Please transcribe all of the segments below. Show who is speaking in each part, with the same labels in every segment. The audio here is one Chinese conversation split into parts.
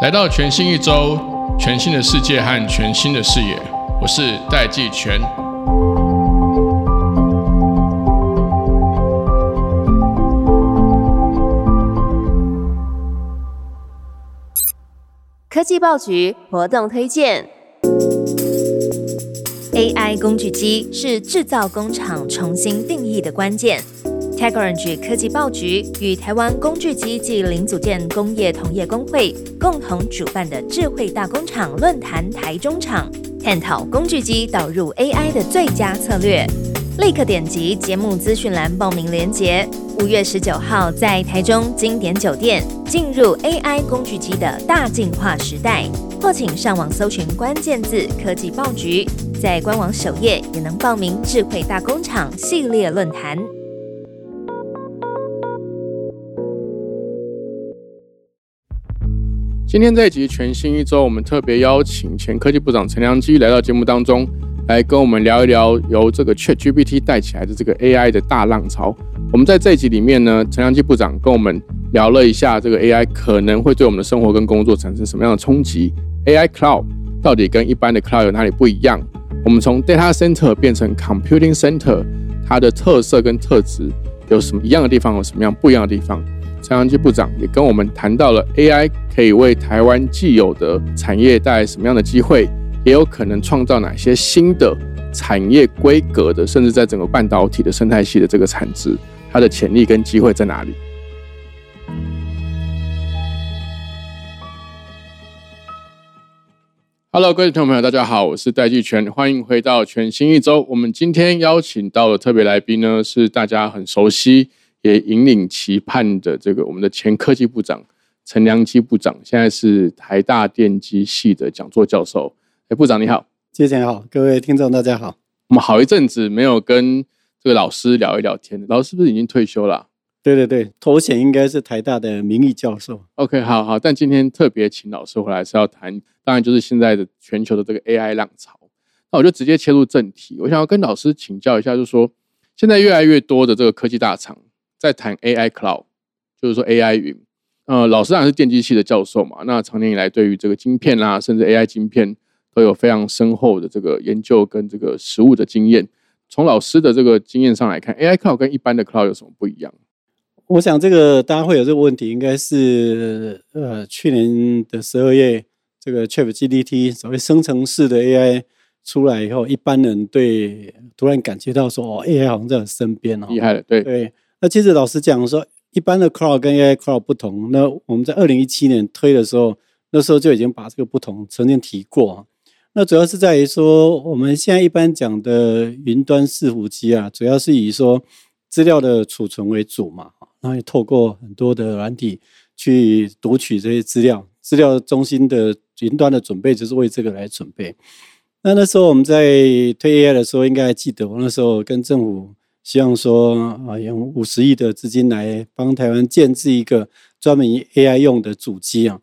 Speaker 1: 来到全新一周，全新的世界和全新的视野，我是戴季全。
Speaker 2: 科技报局活动推荐：AI 工具机是制造工厂重新定义的关键。TechOrange 科技报局与台湾工具机及零组件工业同业工会共同主办的智慧大工厂论坛台中场，探讨工具机导入 AI 的最佳策略。立刻点击节目资讯栏报名链接。五月十九号在台中经典酒店进入 AI 工具机的大进化时代，或请上网搜寻关键字“科技报局”，在官网首页也能报名智慧大工厂系列论坛。
Speaker 1: 今天这一集全新一周，我们特别邀请前科技部长陈良基来到节目当中，来跟我们聊一聊由这个 ChatGPT 带起来的这个 AI 的大浪潮。我们在这一集里面呢，陈良基部长跟我们聊了一下这个 AI 可能会对我们的生活跟工作产生什么样的冲击，AI Cloud 到底跟一般的 Cloud 有哪里不一样？我们从 Data Center 变成 Computing Center，它的特色跟特质有什么一样的地方，有什么样不一样的地方？陈良基部长也跟我们谈到了 AI 可以为台湾既有的产业带来什么样的机会，也有可能创造哪些新的产业规格的，甚至在整个半导体的生态系的这个产值，它的潜力跟机会在哪里？Hello，各位听众朋友，大家好，我是戴季全，欢迎回到全新一周。我们今天邀请到的特别来宾呢，是大家很熟悉。也引领期盼的这个我们的前科技部长陈良基部长，现在是台大电机系的讲座教授。哎，部长你好，
Speaker 3: 谢谢好，各位听众大家好。
Speaker 1: 我们好一阵子没有跟这个老师聊一聊天，老师是不是已经退休了？
Speaker 3: 对对对，头衔应该是台大的名誉教授。
Speaker 1: OK，好好，但今天特别请老师回来是要谈，当然就是现在的全球的这个 AI 浪潮。那我就直接切入正题，我想要跟老师请教一下，就是说现在越来越多的这个科技大厂。在谈 AI Cloud，就是说 AI 云。呃，老师当然是电机系的教授嘛，那长年以来对于这个晶片啦，甚至 AI 晶片都有非常深厚的这个研究跟这个实物的经验。从老师的这个经验上来看，AI Cloud 跟一般的 Cloud 有什么不一样？
Speaker 3: 我想这个大家会有这个问题，应该是呃去年的十二月，这个 ChatGPT 所谓生成式的 AI 出来以后，一般人对突然感觉到说哦，AI 好像在我身边哦，
Speaker 1: 厉害了，对
Speaker 3: 对。那其实老实讲说，一般的 cloud 跟 AI cloud 不同。那我们在二零一七年推的时候，那时候就已经把这个不同曾经提过。那主要是在于说，我们现在一般讲的云端伺服机啊，主要是以说资料的储存为主嘛，然后透过很多的软体去读取这些资料。资料中心的云端的准备就是为这个来准备。那那时候我们在推 AI 的时候，应该还记得，我那时候跟政府。希望说啊，用五十亿的资金来帮台湾建制一个专门 AI 用的主机啊。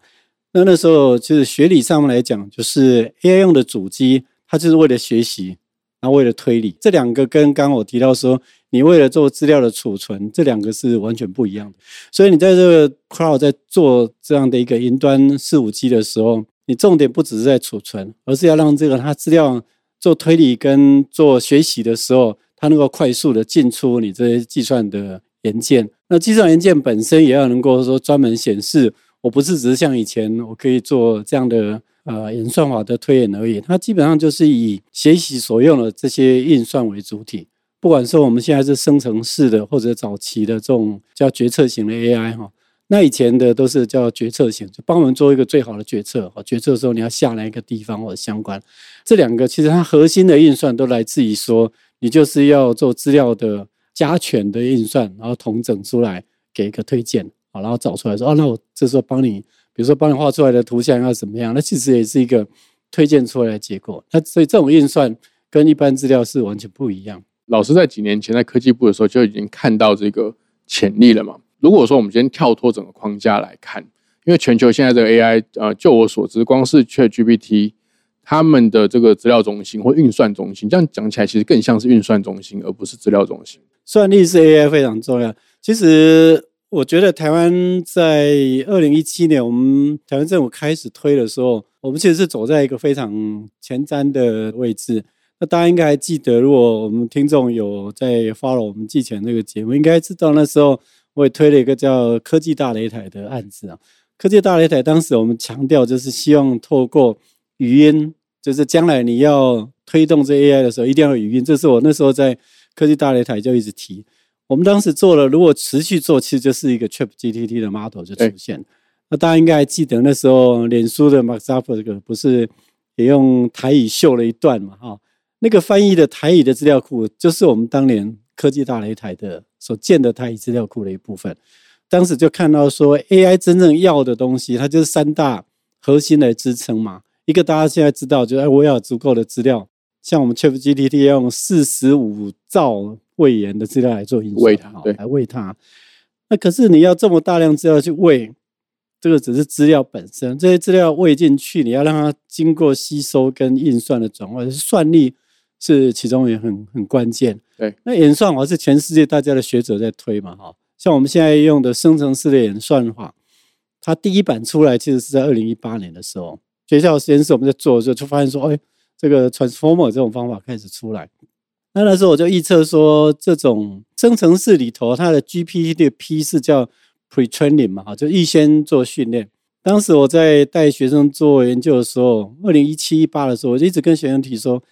Speaker 3: 那那时候就是学理上面来讲，就是 AI 用的主机，它就是为了学习，然后为了推理。这两个跟刚刚我提到说，你为了做资料的储存，这两个是完全不一样的。所以你在这个 Cloud 在做这样的一个云端四五机的时候，你重点不只是在储存，而是要让这个它资料做推理跟做学习的时候。它能够快速的进出你这些计算的元件，那计算元件本身也要能够说专门显示，我不是只是像以前我可以做这样的呃演算法的推演而已，它基本上就是以学习所用的这些运算为主体。不管说我们现在是生成式的或者早期的这种叫决策型的 AI 哈，那以前的都是叫决策型，就帮我们做一个最好的决策。决策的时候你要下哪一个地方或者相关，这两个其实它核心的运算都来自于说。你就是要做资料的加权的运算，然后统整出来给一个推荐，好，然后找出来说，哦，那我这时候帮你，比如说帮你画出来的图像要怎么样？那其实也是一个推荐出来的结果。那所以这种运算跟一般资料是完全不一样。
Speaker 1: 老师在几年前在科技部的时候就已经看到这个潜力了嘛？如果说我们今天跳脱整个框架来看，因为全球现在这个 AI，呃，就我所知，光是 ChatGPT。他们的这个资料中心或运算中心，这样讲起来其实更像是运算中心，而不是资料中心。
Speaker 3: 算力是 AI 非常重要。其实我觉得台湾在二零一七年，我们台湾政府开始推的时候，我们其实是走在一个非常前瞻的位置。那大家应该还记得，如果我们听众有在 follow 我们季前那个节目，应该知道那时候我也推了一个叫科技大擂台的案子啊。科技大擂台当时我们强调就是希望透过语音，就是将来你要推动这 AI 的时候，一定要语音。这是我那时候在科技大擂台就一直提。我们当时做了，如果持续做，其实就是一个 ChatGPT 的 model 就出现。那大家应该还记得那时候，脸书的 Mark Zuckerberg 不是也用台语秀了一段嘛？哈，那个翻译的台语的资料库，就是我们当年科技大擂台的所建的台语资料库的一部分。当时就看到说，AI 真正要的东西，它就是三大核心来支撑嘛。一个大家现在知道，就是哎，我要有足够的资料，像我们 ChatGPT 要用四十五兆位元的资料来做运算，
Speaker 1: 对，
Speaker 3: 来喂它。那可是你要这么大量资料去喂，这个只是资料本身，这些资料喂进去，你要让它经过吸收跟运算的转换，算力是其中也很很关键。
Speaker 1: 对，
Speaker 3: 那演算法是全世界大家的学者在推嘛，哈，像我们现在用的生成式的演算法，它第一版出来其实是在二零一八年的时候。学校实验室我们在做的时候，就发现说，哎，这个 transformer 这种方法开始出来。那那时候我就预测说，这种生成式里头，它的 GPT 的 P 是叫 pretraining 嘛，就预先做训练。当时我在带学生做研究的时候，二零一七一八的时候，我就一直跟学生提说，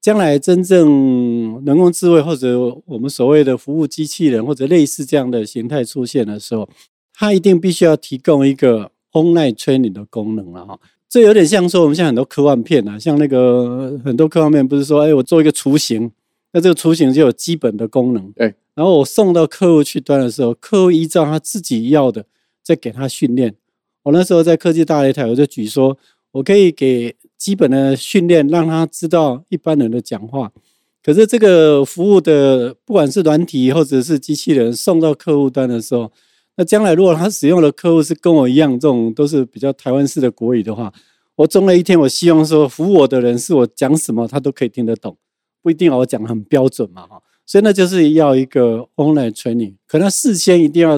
Speaker 3: 将来真正人工智慧或者我们所谓的服务机器人或者类似这样的形态出现的时候，它一定必须要提供一个 online training 的功能了哈。这有点像说我们现在很多科幻片啊，像那个很多科幻片不是说，哎，我做一个雏形，那这个雏形就有基本的功能，
Speaker 1: 对，
Speaker 3: 然后我送到客户去端的时候，客户依照他自己要的再给他训练。我那时候在科技大擂台，我就举说，我可以给基本的训练，让他知道一般人的讲话。可是这个服务的，不管是软体或者是机器人送到客户端的时候，那将来如果他使用的客户是跟我一样，这种都是比较台湾式的国语的话，我总有一天我希望说服我的人是我讲什么他都可以听得懂，不一定我讲的很标准嘛哈，所以那就是要一个 online training，可能事先一定要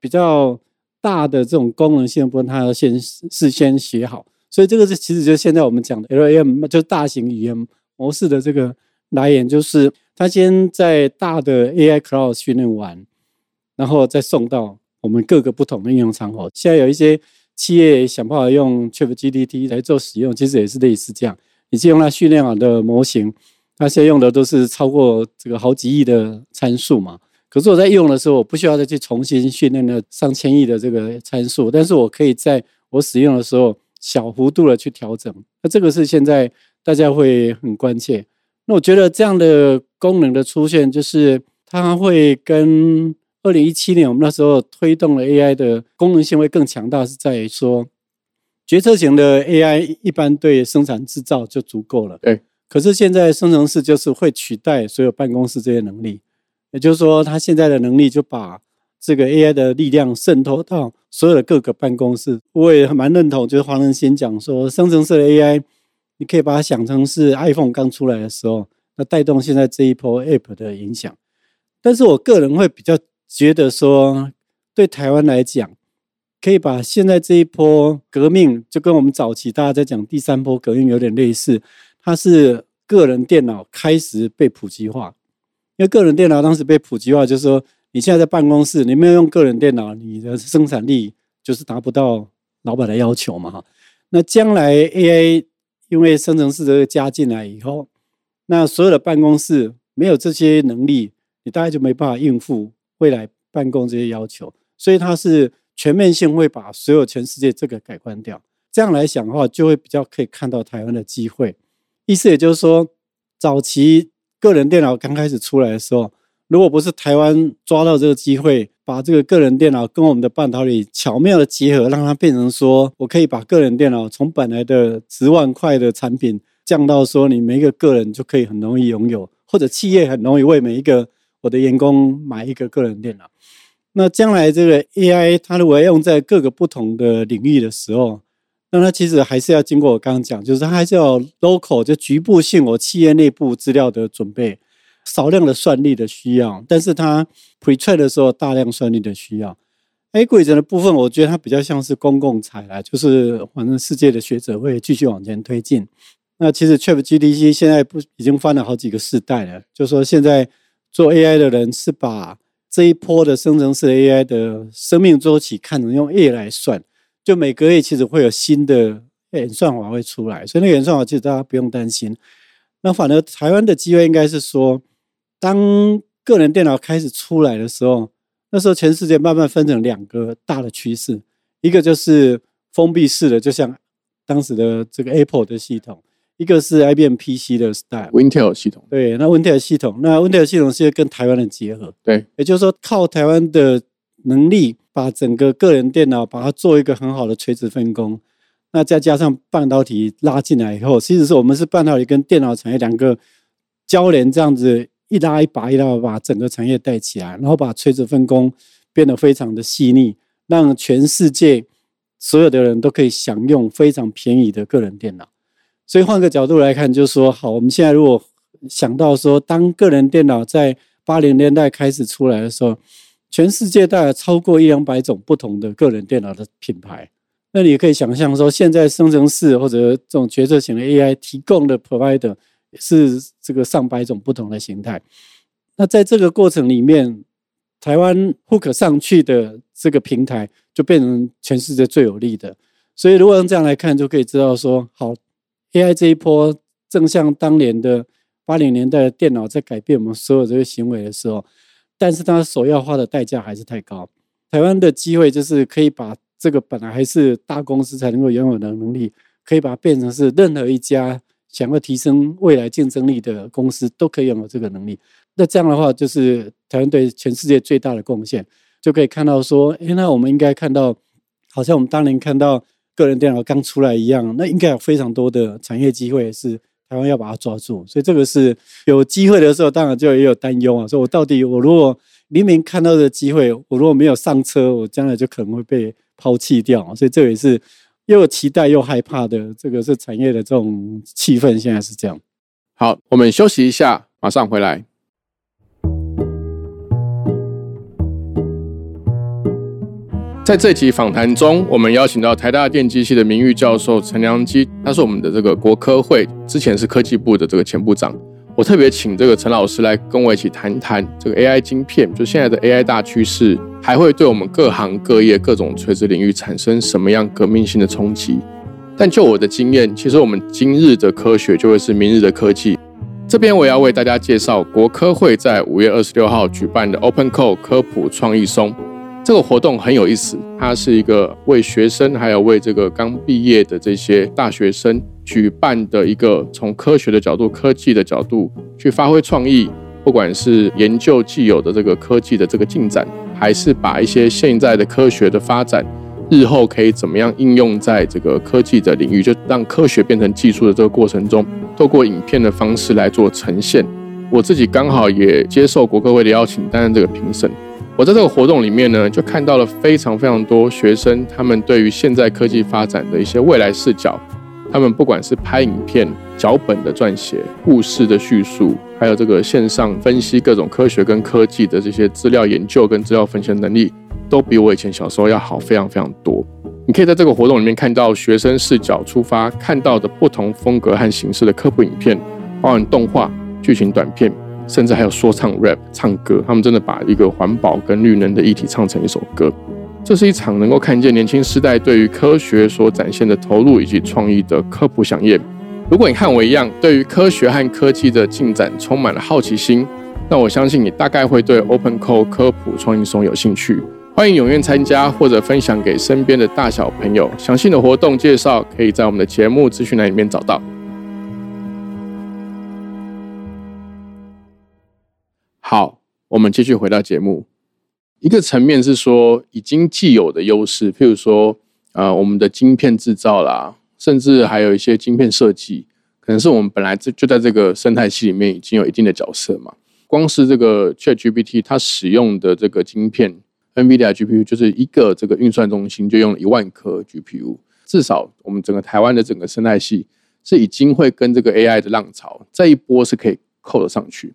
Speaker 3: 比较大的这种功能性部分，他要先事先写好，所以这个是其实就是现在我们讲的 LM，就是大型语言模式的这个来源，就是他先在大的 AI cloud 训练完，然后再送到。我们各个不同的应用场合，现在有一些企业想办法用 ChatGPT 来做使用，其实也是类似这样。你是用它训练好的模型，它现在用的都是超过这个好几亿的参数嘛。可是我在用的时候，我不需要再去重新训练那上千亿的这个参数，但是我可以在我使用的时候小幅度的去调整。那这个是现在大家会很关切。那我觉得这样的功能的出现，就是它会跟。二零一七年，我们那时候推动了 AI 的功能性会更强大，是在于说，决策型的 AI 一般对生产制造就足够了。
Speaker 1: 对。
Speaker 3: 可是现在生成式就是会取代所有办公室这些能力，也就是说，它现在的能力就把这个 AI 的力量渗透到所有的各个办公室。我也蛮认同，就是黄仁先讲说，生成式的 AI，你可以把它想成是 iPhone 刚出来的时候，那带动现在这一波 App 的影响。但是我个人会比较。觉得说，对台湾来讲，可以把现在这一波革命，就跟我们早期大家在讲第三波革命有点类似。它是个人电脑开始被普及化，因为个人电脑当时被普及化，就是说你现在在办公室，你没有用个人电脑，你的生产力就是达不到老板的要求嘛哈。那将来 AI 因为生成式的加进来以后，那所有的办公室没有这些能力，你大概就没办法应付。未来办公这些要求，所以它是全面性会把所有全世界这个改观掉。这样来讲的话，就会比较可以看到台湾的机会。意思也就是说，早期个人电脑刚开始出来的时候，如果不是台湾抓到这个机会，把这个个人电脑跟我们的半导体巧妙的结合，让它变成说我可以把个人电脑从本来的十万块的产品降到说你每一个个人就可以很容易拥有，或者企业很容易为每一个。我的员工买一个个人电脑，那将来这个 AI 它如果要用在各个不同的领域的时候，那它其实还是要经过我刚刚讲，就是它还是要 local 就局部性我企业内部资料的准备，少量的算力的需要，但是它 pre train 的时候大量算力的需要。A 股的部分，我觉得它比较像是公共财啦，就是反正世界的学者会继续往前推进。那其实 ChatGPT 现在不已经翻了好几个世代了，就说现在做 AI 的人是把这一波的生成式 AI 的生命周期看成用 A 来算。就每个月其实会有新的演算法会出来，所以那个演算法其实大家不用担心。那反而台湾的机会应该是说，当个人电脑开始出来的时候，那时候全世界慢慢分成两个大的趋势，一个就是封闭式的，就像当时的这个 Apple 的系统；一个是 IBM PC 的
Speaker 1: style，Intel 系统。
Speaker 3: 对，那 Intel 系统，那 Intel 系统是跟台湾的结合。
Speaker 1: 对，
Speaker 3: 也就是说靠台湾的能力。把整个个人电脑把它做一个很好的垂直分工，那再加上半导体拉进来以后，其实是我们是半导体跟电脑产业两个交联，这样子一拉一拔一拉把整个产业带起来，然后把垂直分工变得非常的细腻，让全世界所有的人都可以享用非常便宜的个人电脑。所以换个角度来看，就是说，好，我们现在如果想到说，当个人电脑在八零年代开始出来的时候。全世界大概超过一两百种不同的个人电脑的品牌，那你可以想象说，现在生成式或者这种决策型的 AI 提供的 provider 是这个上百种不同的形态。那在这个过程里面，台湾 hook 上去的这个平台就变成全世界最有利的。所以如果用这样来看，就可以知道说，好 AI 这一波正像当年的八零年代的电脑在改变我们所有这些行为的时候。但是它首要花的代价还是太高。台湾的机会就是可以把这个本来还是大公司才能够拥有的能力，可以把它变成是任何一家想要提升未来竞争力的公司都可以拥有这个能力。那这样的话，就是台湾对全世界最大的贡献，就可以看到说，哎，那我们应该看到，好像我们当年看到个人电脑刚出来一样，那应该有非常多的产业机会是。台湾要把它抓住，所以这个是有机会的时候，当然就也有担忧啊。说我到底，我如果明明看到的机会，我如果没有上车，我将来就可能会被抛弃掉。所以这也是又期待又害怕的，这个是产业的这种气氛，现在是这样。
Speaker 1: 好，我们休息一下，马上回来。在这期访谈中，我们邀请到台大电机系的名誉教授陈良基，他是我们的这个国科会之前是科技部的这个前部长。我特别请这个陈老师来跟我一起谈谈这个 AI 晶片，就现在的 AI 大趋势，还会对我们各行各业各种垂直领域产生什么样革命性的冲击？但就我的经验，其实我们今日的科学就会是明日的科技。这边我要为大家介绍国科会在五月二十六号举办的 Open Code 科普创意松。这个活动很有意思，它是一个为学生还有为这个刚毕业的这些大学生举办的一个从科学的角度、科技的角度去发挥创意，不管是研究既有的这个科技的这个进展，还是把一些现在的科学的发展，日后可以怎么样应用在这个科技的领域，就让科学变成技术的这个过程中，透过影片的方式来做呈现。我自己刚好也接受国科会的邀请，担任这个评审。我在这个活动里面呢，就看到了非常非常多学生，他们对于现在科技发展的一些未来视角。他们不管是拍影片、脚本的撰写、故事的叙述，还有这个线上分析各种科学跟科技的这些资料研究跟资料分析能力，都比我以前小时候要好非常非常多。你可以在这个活动里面看到学生视角出发看到的不同风格和形式的科普影片，包含动画、剧情短片。甚至还有说唱 rap 唱歌，他们真的把一个环保跟绿能的议题唱成一首歌。这是一场能够看见年轻时代对于科学所展现的投入以及创意的科普飨宴。如果你和我一样对于科学和科技的进展充满了好奇心，那我相信你大概会对 Open Code 科普创意松有兴趣。欢迎踊跃参加或者分享给身边的大小朋友。详细的活动介绍可以在我们的节目资讯栏里面找到。好，我们继续回到节目。一个层面是说，已经既有的优势，譬如说，呃，我们的晶片制造啦，甚至还有一些晶片设计，可能是我们本来就就在这个生态系里面已经有一定的角色嘛。光是这个 ChatGPT，它使用的这个晶片，NVIDIA GPU 就是一个这个运算中心就用了一万颗 GPU。至少我们整个台湾的整个生态系是已经会跟这个 AI 的浪潮这一波是可以扣得上去。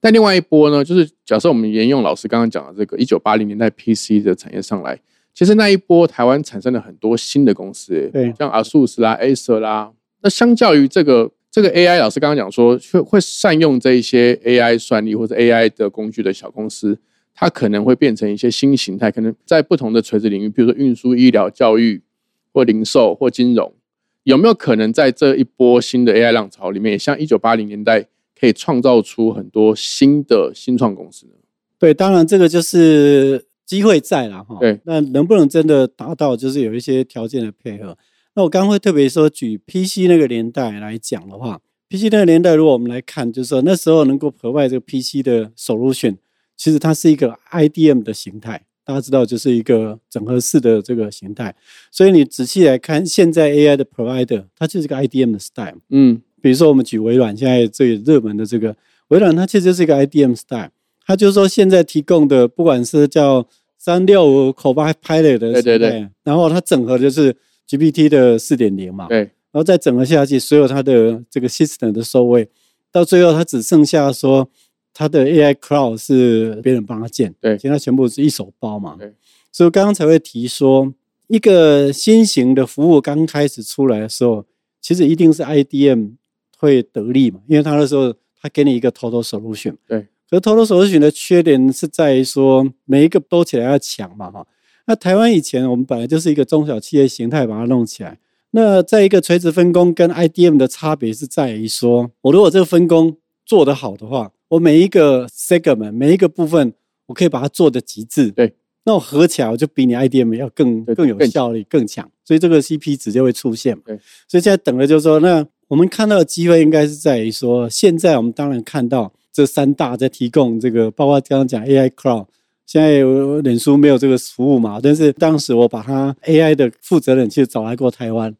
Speaker 1: 但另外一波呢，就是假设我们沿用老师刚刚讲的这个一九八零年代 PC 的产业上来，其实那一波台湾产生了很多新的公司，
Speaker 3: 对，
Speaker 1: 像 ASUS 啦、Acer 啦。那相较于这个这个 AI，老师刚刚讲说会会善用这一些 AI 算力或者 AI 的工具的小公司，它可能会变成一些新形态，可能在不同的垂直领域，比如说运输、医疗、教育或零售或金融，有没有可能在这一波新的 AI 浪潮里面，像一九八零年代？可以创造出很多新的新创公司呢？
Speaker 3: 对，当然这个就是机会在了哈。
Speaker 1: 对，
Speaker 3: 那能不能真的达到，就是有一些条件的配合。那我刚刚会特别说，举 PC 那个年代来讲的话，PC 那个年代，如果我们来看，就是说那时候能够 provide 这个 PC 的 solution，其实它是一个 IDM 的形态，大家知道就是一个整合式的这个形态。所以你仔细来看，现在 AI 的 provider，它就是个 IDM 的 style。
Speaker 1: 嗯。
Speaker 3: 比如说，我们举微软现在最热门的这个微软，它其实是一个 IDM style。它就是说，现在提供的不管是叫三六五 Copilot 的，
Speaker 1: 对对对，
Speaker 3: 然后它整合的是 GPT 的四点零嘛，
Speaker 1: 对，
Speaker 3: 然后再整合下去，所有它的这个 system 的收位，到最后它只剩下说它的 AI Cloud 是别人帮他建，
Speaker 1: 对，
Speaker 3: 其他全部是一手包嘛，
Speaker 1: 对。
Speaker 3: 所以刚刚才会提说，一个新型的服务刚开始出来的时候，其实一定是 IDM。会得利嘛？因为他那时候他给你一个 total solution，
Speaker 1: 对。
Speaker 3: 可是 total solution 的缺点是在于说每一个都起来要抢嘛，哈。那台湾以前我们本来就是一个中小企业形态，把它弄起来。那在一个垂直分工跟 IDM 的差别是在于说，我如果这个分工做得好的话，我每一个 segment 每一个部分，我可以把它做的极致，
Speaker 1: 对。
Speaker 3: 那我合起来，我就比你 IDM 要更更有效率、更强，所以这个 CP 值就会出现。
Speaker 1: 对。
Speaker 3: 所以现在等的就是说那。我们看到的机会应该是在于说，现在我们当然看到这三大在提供这个，包括刚刚讲 AI Cloud，现在脸书没有这个服务嘛？但是当时我把他 AI 的负责人其实找来过台湾，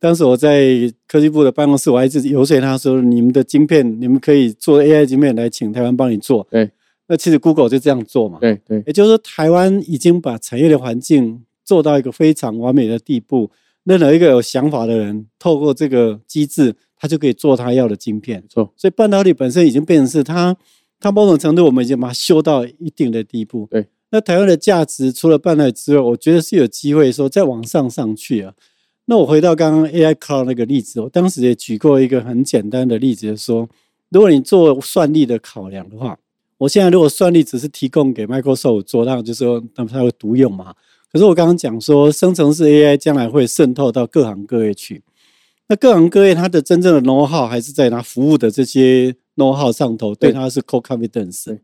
Speaker 3: 当时我在科技部的办公室，我还一直游说他说：“你们的晶片，你们可以做 AI 晶片来请台湾帮你做。”
Speaker 1: 对，
Speaker 3: 那其实 Google 就这样做嘛。
Speaker 1: 对对，
Speaker 3: 也就是说，台湾已经把产业的环境做到一个非常完美的地步。任何一个有想法的人，透过这个机制，他就可以做他要的晶片。
Speaker 1: 错，
Speaker 3: 所以半导体本身已经变成是它，它某种程度我们已经把它修到一定的地步。
Speaker 1: 对，
Speaker 3: 那台湾的价值除了半导体之外，我觉得是有机会说再往上上去啊。那我回到刚刚 AI Cloud 那个例子，我当时也举过一个很简单的例子，说如果你做算力的考量的话，我现在如果算力只是提供给 Microsoft 做，那就说那么它会独用嘛？可是我刚刚讲说，生成式 AI 将来会渗透到各行各业去。那各行各业它的真正的 know how 还是在它服务的这些 know how 上头，对它是 core confidence。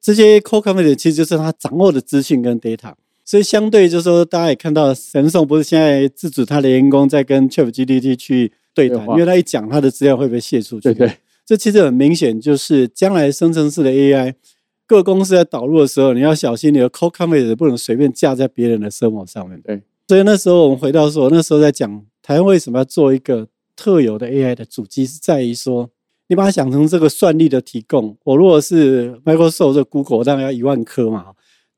Speaker 3: 这些 core confidence 其实就是它掌握的资讯跟 data。所以相对就是说，大家也看到神送不是现在自主他的员工在跟 ChatGPT 去对谈，因为他一讲他的资料会被泄出去。
Speaker 1: 对对，
Speaker 3: 这其实很明显就是将来生成式的 AI。各公司在导入的时候，你要小心，你的 core confidence 不能随便架在别人的生活上面。
Speaker 1: 对，
Speaker 3: 所以那时候我们回到说，那时候在讲台湾为什么要做一个特有的 AI 的主机，是在于说，你把它想成这个算力的提供。我如果是 Microsoft 这 Google，当然要一万颗嘛。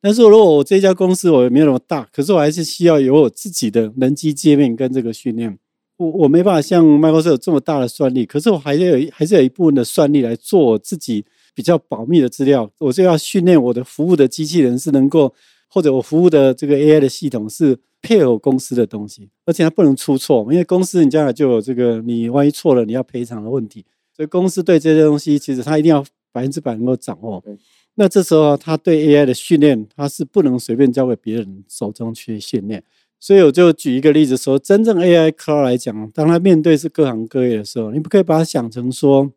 Speaker 3: 但是如果我这家公司我也没有那么大，可是我还是需要有我自己的人机界面跟这个训练。我我没办法像 Microsoft 这么大的算力，可是我还是有还是有一部分的算力来做我自己。比较保密的资料，我就要训练我的服务的机器人是能够，或者我服务的这个 AI 的系统是配合公司的东西，而且它不能出错，因为公司你将来就有这个，你万一错了你要赔偿的问题，所以公司对这些东西其实它一定要百分之百能够掌握。那这时候他对 AI 的训练，他是不能随便交给别人手中去训练。所以我就举一个例子说，真正 AI Cloud 来讲，当他面对是各行各业的时候，你不可以把它想成说。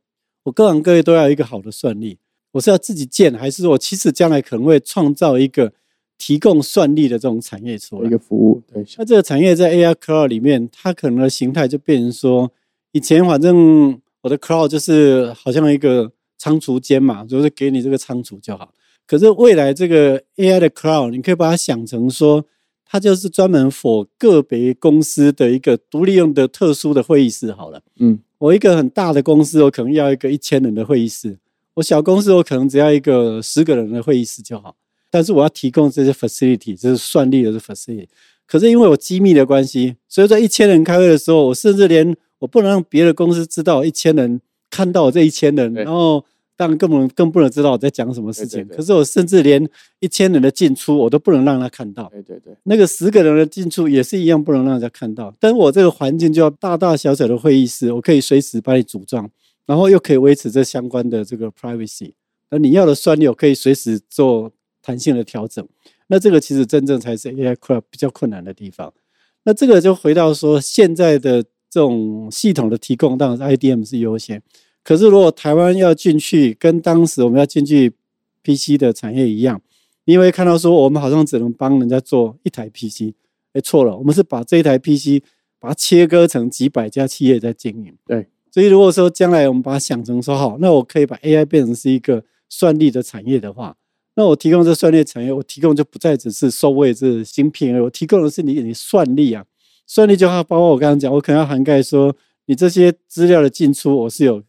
Speaker 3: 我各行各业都要一个好的算力，我是要自己建，还是我其实将来可能会创造一个提供算力的这种产业出来？
Speaker 1: 一个服务，对。
Speaker 3: 那这个产业在 AI Cloud 里面，它可能的形态就变成说，以前反正我的 Cloud 就是好像一个仓储间嘛，就是给你这个仓储就好。可是未来这个 AI 的 Cloud，你可以把它想成说，它就是专门 for 个别公司的一个独立用的特殊的会议室好了。嗯。我一个很大的公司，我可能要一个一千人的会议室；我小公司，我可能只要一个十个人的会议室就好。但是我要提供这些 facility，这是算力的 facility。可是因为我机密的关系，所以在一千人开会的时候，我甚至连我不能让别的公司知道一千人看到我这一千人，然后当然更不能更不能知道我在讲什么事情。
Speaker 1: 对对对
Speaker 3: 可是我甚至连一千人的进出我都不能让他看到。
Speaker 1: 对对对，
Speaker 3: 那个十个人的进出也是一样，不能让人家看到。但是我这个环境就要大大小小的会议室，我可以随时帮你组装，然后又可以维持这相关的这个 privacy。那你要的算力，我可以随时做弹性的调整。那这个其实真正才是 AI Cloud 比较困难的地方。那这个就回到说，现在的这种系统的提供，当然是 IDM 是优先。可是如果台湾要进去，跟当时我们要进去 PC 的产业一样，因为看到说我们好像只能帮人家做一台 PC，哎，错了，我们是把这一台 PC 把它切割成几百家企业在经营。
Speaker 1: 对，
Speaker 3: 所以如果说将来我们把它想成说好，那我可以把 AI 变成是一个算力的产业的话，那我提供这算力产业，我提供就不再只是收位这芯片我提供的是你你算力啊，算力就要包括我刚刚讲，我可能要涵盖说你这些资料的进出，我是有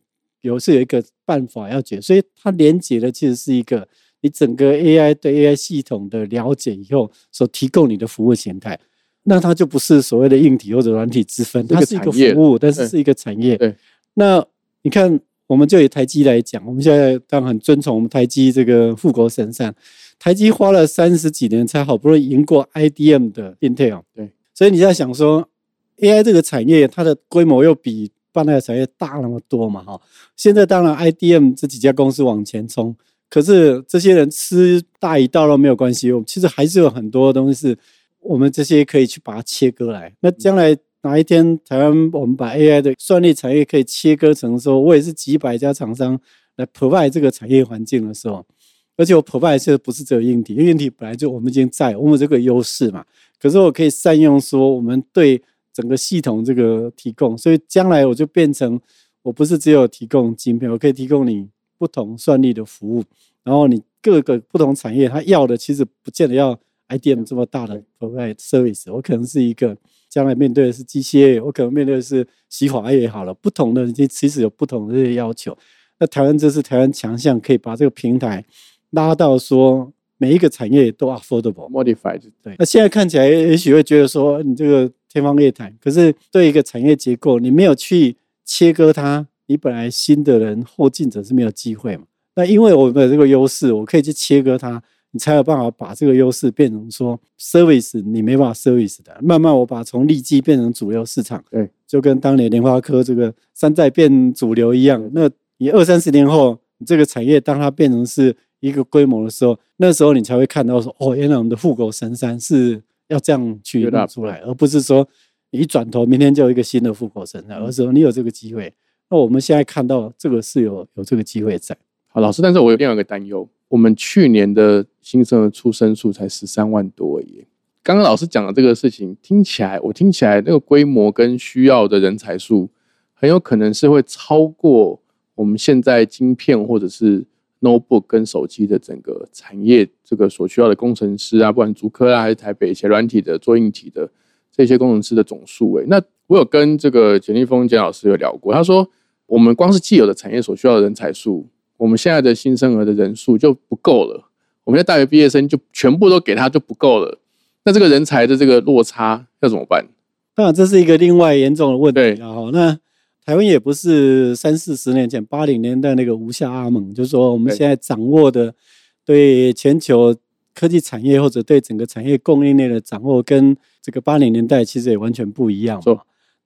Speaker 3: 有是有一个办法要解，所以它连接的其实是一个你整个 AI 对 AI 系统的了解以后所提供你的服务形态，那它就不是所谓的硬体或者软体之分，它是一个服务，但是是一个产业。
Speaker 1: 对，
Speaker 3: 那你看，我们就以台积来讲，我们现在当然很尊崇我们台积这个富国神山，台积花了三十几年才好不容易赢过 IDM 的 Intel。
Speaker 1: 对，
Speaker 3: 所以你在想说，AI 这个产业它的规模又比半导体产业大那么多嘛？哈，现在当然 IDM 这几家公司往前冲，可是这些人吃大鱼大肉没有关系，我们其实还是有很多东西是我们这些可以去把它切割来。那将来哪一天台湾我们把 AI 的算力产业可以切割成说，我也是几百家厂商来 provide 这个产业环境的时候，而且我 provide 是不是只有硬体？因为硬体本来就我们已经在，我们这个优势嘛。可是我可以善用说我们对整个系统这个提供，所以将来我就变成我不是只有提供晶片，我可以提供你不同算力的服务，然后你各个不同产业它要的其实不见得要 IDM 这么大的 provide service，我可能是一个将来面对的是机械业，我可能面对的是洗华业好了，不同的其其实有不同的这些要求。那台湾这是台湾强项，可以把这个平台拉到说每一个产业都 affordable。
Speaker 1: modified
Speaker 3: 对，那现在看起来也许会觉得说你这个天方夜谭，可是对一个产业结构，你没有去切割它，你本来新的人后进者是没有机会嘛。那因为我们的这个优势，我可以去切割它，你才有办法把这个优势变成说 service 你没办法 service 的。慢慢我把从利基变成主流市场，
Speaker 1: 对，
Speaker 3: 就跟当年联发科这个山寨变主流一样。那你二三十年后，你这个产业当它变成是一个规模的时候，那时候你才会看到说，哦，原来我们的富国神山是要这样去弄出来，而不是说你一转头明天就有一个新的富国神山，而是说你有这个机会。那我们现在看到这个是有有这个机会在。
Speaker 1: 好，老师，但是我有另外一个担忧，我们去年的新生儿出生数才十三万多而已。刚刚老师讲的这个事情，听起来我听起来那个规模跟需要的人才数，很有可能是会超过我们现在晶片或者是 notebook 跟手机的整个产业这个所需要的工程师啊，不管竹科啊还是台北写软体的、做硬体的这些工程师的总数。诶，那我有跟这个简立峰简老师有聊过，他说我们光是既有的产业所需要的人才数。我们现在的新生儿的人数就不够了，我们在大学毕业生就全部都给他就不够了，那这个人才的这个落差要怎么办？
Speaker 3: 当然，这是一个另外严重的问
Speaker 1: 对
Speaker 3: 题啊。哈，那台湾也不是三四十年前八零年代那个无下阿蒙，就是说我们
Speaker 1: 对
Speaker 3: 现在掌握的对全球科技产业或者对整个产业供应链的掌握，跟这个八零年代其实也完全不一样。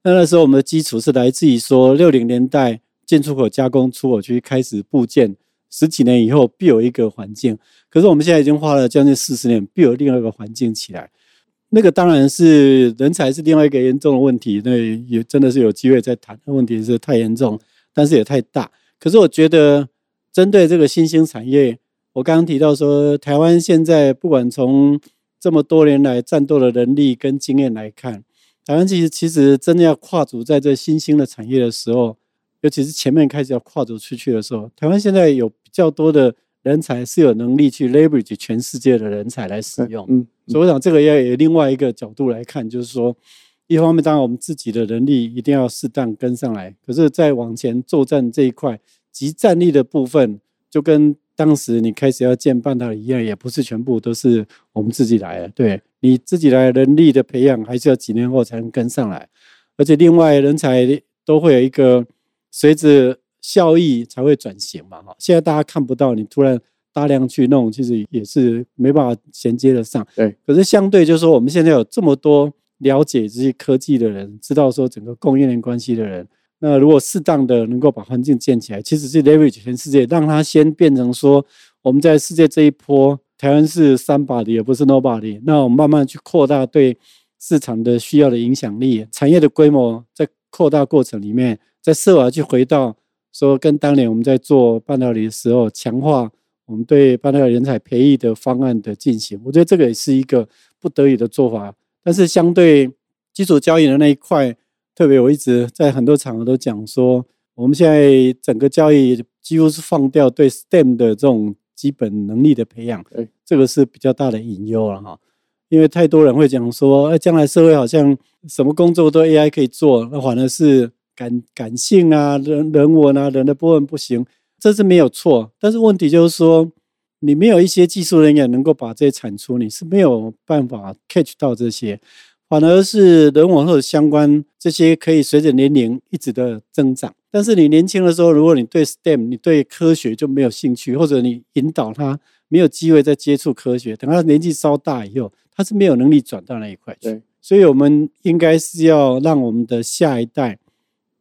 Speaker 3: 那那时候我们的基础是来自于说六零年代进出口加工出口区开始部件，十几年以后必有一个环境。可是我们现在已经花了将近四十年，必有另外一个环境起来。那个当然是人才是另外一个严重的问题，那也真的是有机会再谈。问题是太严重，但是也太大。可是我觉得，针对这个新兴产业，我刚刚提到说，台湾现在不管从这么多年来战斗的能力跟经验来看，台湾其实其实真的要跨足在这新兴的产业的时候，尤其是前面开始要跨足出去的时候，台湾现在有比较多的人才是有能力去 leverage 全世界的人才来使用。
Speaker 1: 嗯，
Speaker 3: 所以我想这个要有另外一个角度来看，就是说，一方面当然我们自己的能力一定要适当跟上来，可是，在往前作战这一块，集战力的部分，就跟当时你开始要建半导体一样，也不是全部都是我们自己来的。对你自己来人力的培养，还是要几年后才能跟上来。而且另外人才都会有一个随着效益才会转型嘛。哈，现在大家看不到，你突然大量去弄，其实也是没办法衔接得上。
Speaker 1: 对，
Speaker 3: 可是相对就是说，我们现在有这么多了解这些科技的人，知道说整个供应链关系的人。那如果适当的能够把环境建起来，其实是 leverage 全世界，让它先变成说，我们在世界这一波，台湾是三把的，也不是 nobody。那我们慢慢去扩大对市场的需要的影响力，产业的规模在扩大过程里面，在设法去回到说，跟当年我们在做半导体的时候，强化我们对半导体人才培育的方案的进行。我觉得这个也是一个不得已的做法，但是相对基础交易的那一块。特别，我一直在很多场合都讲说，我们现在整个交易几乎是放掉对 STEM 的这种基本能力的培养，这个是比较大的隐忧了哈。因为太多人会讲说，哎，将来社会好像什么工作都 AI 可以做，那反而是感感性啊、人人文啊、人的部分不行，这是没有错。但是问题就是说，你没有一些技术人员能够把这些产出，你是没有办法 catch 到这些。反而是人文或者相关这些可以随着年龄一直的增长，但是你年轻的时候，如果你对 STEM 你对科学就没有兴趣，或者你引导他没有机会再接触科学，等他年纪稍大以后，他是没有能力转到那一块去。所以我们应该是要让我们的下一代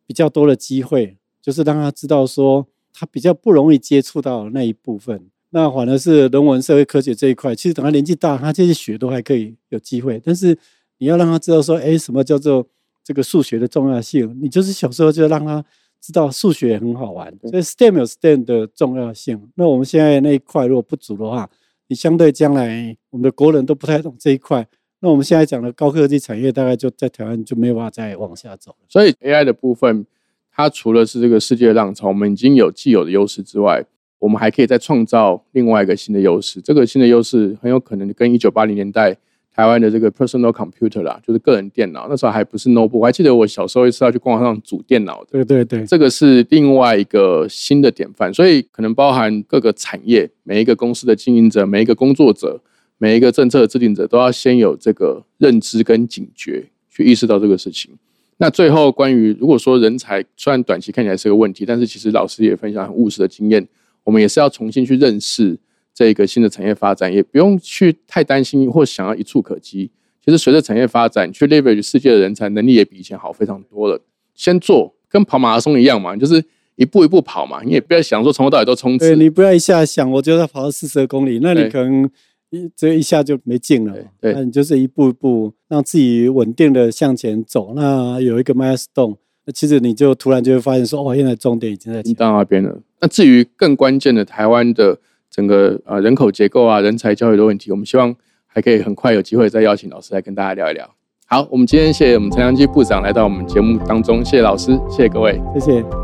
Speaker 3: 比较多的机会，就是让他知道说他比较不容易接触到那一部分。那反而是人文社会科学这一块，其实等他年纪大，他这些学都还可以有机会，但是。你要让他知道说，哎，什么叫做这个数学的重要性？你就是小时候就让他知道数学很好玩，所以 STEM 有 STEM 的重要性。那我们现在那一块如果不足的话，你相对将来我们的国人都不太懂这一块，那我们现在讲的高科技产业大概就在台湾就没有办法再往下走。
Speaker 1: 所以 AI 的部分，它除了是这个世界浪潮，我们已经有既有的优势之外，我们还可以再创造另外一个新的优势。这个新的优势很有可能跟一九八零年代。台湾的这个 personal computer 啦，就是个人电脑，那时候还不是 notebook。我还记得我小时候一次要去逛上组电脑的。
Speaker 3: 对对对，
Speaker 1: 这个是另外一个新的典范。所以可能包含各个产业、每一个公司的经营者、每一个工作者、每一个政策制定者，都要先有这个认知跟警觉，去意识到这个事情。那最后关于如果说人才，虽然短期看起来是个问题，但是其实老师也分享很务实的经验，我们也是要重新去认识。这个新的产业发展也不用去太担心或想要一触可及。其实随着产业发展，去 leverage 世界的人才能力也比以前好非常多了。先做跟跑马拉松一样嘛，就是一步一步跑嘛。你也不要想说从头到尾都冲刺。
Speaker 3: 你不要一下想我就要跑到四十公里，那你可能一这一下就没劲了。对，那你就是一步一步让自己稳定的向前走。那有一个 milestone，那其实你就突然就会发现说，哦，现在终点已经在
Speaker 1: 到那边了。那至于更关键的，台湾的。整个呃人口结构啊，人才教育的问题，我们希望还可以很快有机会再邀请老师来跟大家聊一聊。好，我们今天谢谢我们陈良基部长来到我们节目当中，谢谢老师，谢谢各位，
Speaker 3: 谢谢。